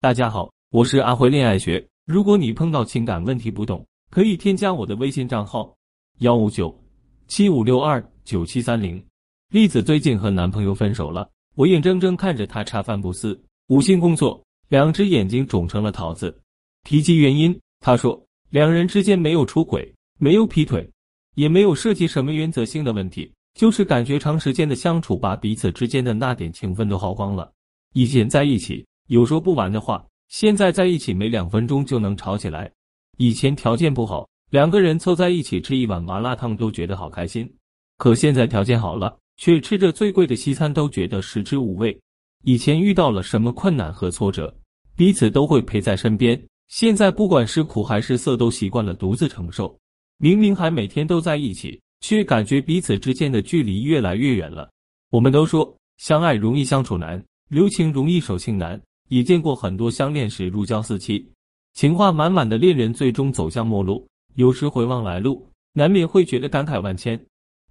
大家好，我是阿辉恋爱学。如果你碰到情感问题不懂，可以添加我的微信账号幺五九七五六二九七三零。栗子最近和男朋友分手了，我眼睁睁看着他茶饭不思，无心工作，两只眼睛肿成了桃子。提及原因，他说两人之间没有出轨，没有劈腿，也没有涉及什么原则性的问题，就是感觉长时间的相处把彼此之间的那点情分都耗光了。以前在一起。有说不完的话，现在在一起没两分钟就能吵起来。以前条件不好，两个人凑在一起吃一碗麻辣烫都觉得好开心，可现在条件好了，却吃着最贵的西餐都觉得食之无味。以前遇到了什么困难和挫折，彼此都会陪在身边，现在不管是苦还是涩，都习惯了独自承受。明明还每天都在一起，却感觉彼此之间的距离越来越远了。我们都说相爱容易相处难，留情容易守信难。也见过很多相恋时如胶似漆、情话满满的恋人，最终走向陌路。有时回望来路，难免会觉得感慨万千，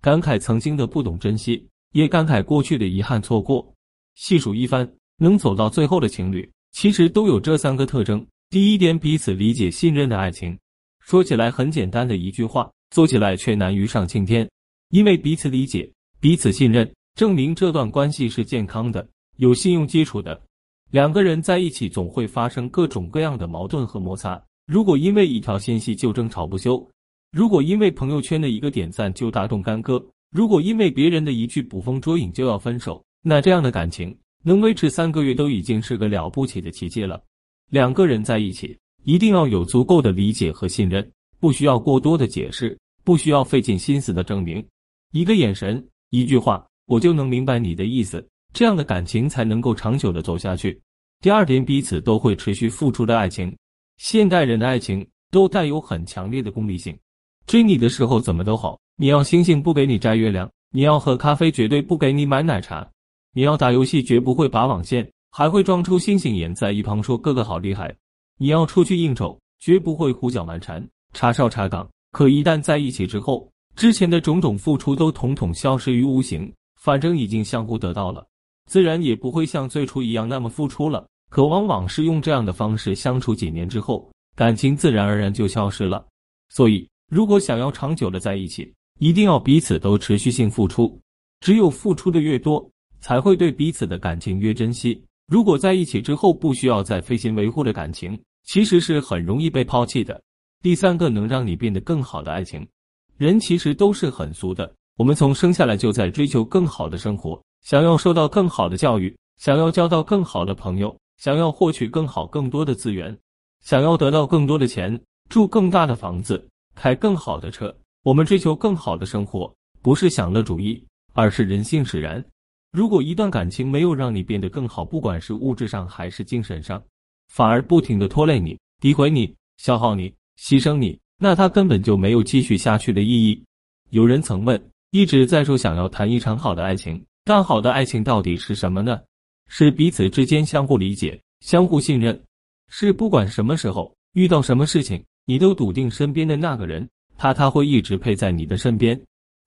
感慨曾经的不懂珍惜，也感慨过去的遗憾错过。细数一番，能走到最后的情侣，其实都有这三个特征：第一点，彼此理解、信任的爱情。说起来很简单的一句话，做起来却难于上青天。因为彼此理解、彼此信任，证明这段关系是健康的、有信用基础的。两个人在一起总会发生各种各样的矛盾和摩擦。如果因为一条信息就争吵不休，如果因为朋友圈的一个点赞就大动干戈，如果因为别人的一句捕风捉影就要分手，那这样的感情能维持三个月都已经是个了不起的奇迹了。两个人在一起一定要有足够的理解和信任，不需要过多的解释，不需要费尽心思的证明，一个眼神，一句话，我就能明白你的意思。这样的感情才能够长久的走下去。第二点，彼此都会持续付出的爱情。现代人的爱情都带有很强烈的功利性，追你的时候怎么都好，你要星星不给你摘月亮，你要喝咖啡绝对不给你买奶茶，你要打游戏绝不会拔网线，还会装出星星眼在一旁说哥哥好厉害。你要出去应酬绝不会胡搅蛮缠，插哨插岗。可一旦在一起之后，之前的种种付出都统统消失于无形，反正已经相互得到了。自然也不会像最初一样那么付出了，可往往是用这样的方式相处几年之后，感情自然而然就消失了。所以，如果想要长久的在一起，一定要彼此都持续性付出。只有付出的越多，才会对彼此的感情越珍惜。如果在一起之后不需要再费心维护的感情，其实是很容易被抛弃的。第三个能让你变得更好的爱情，人其实都是很俗的，我们从生下来就在追求更好的生活。想要受到更好的教育，想要交到更好的朋友，想要获取更好更多的资源，想要得到更多的钱，住更大的房子，开更好的车。我们追求更好的生活，不是享乐主义，而是人性使然。如果一段感情没有让你变得更好，不管是物质上还是精神上，反而不停的拖累你、诋毁你、消耗你、牺牲你，那它根本就没有继续下去的意义。有人曾问，一直在说想要谈一场好的爱情。但好的爱情到底是什么呢？是彼此之间相互理解、相互信任，是不管什么时候遇到什么事情，你都笃定身边的那个人，他他会一直陪在你的身边，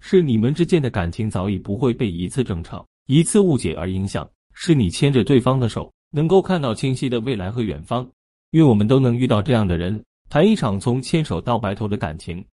是你们之间的感情早已不会被一次争吵、一次误解而影响，是你牵着对方的手，能够看到清晰的未来和远方。愿我们都能遇到这样的人，谈一场从牵手到白头的感情。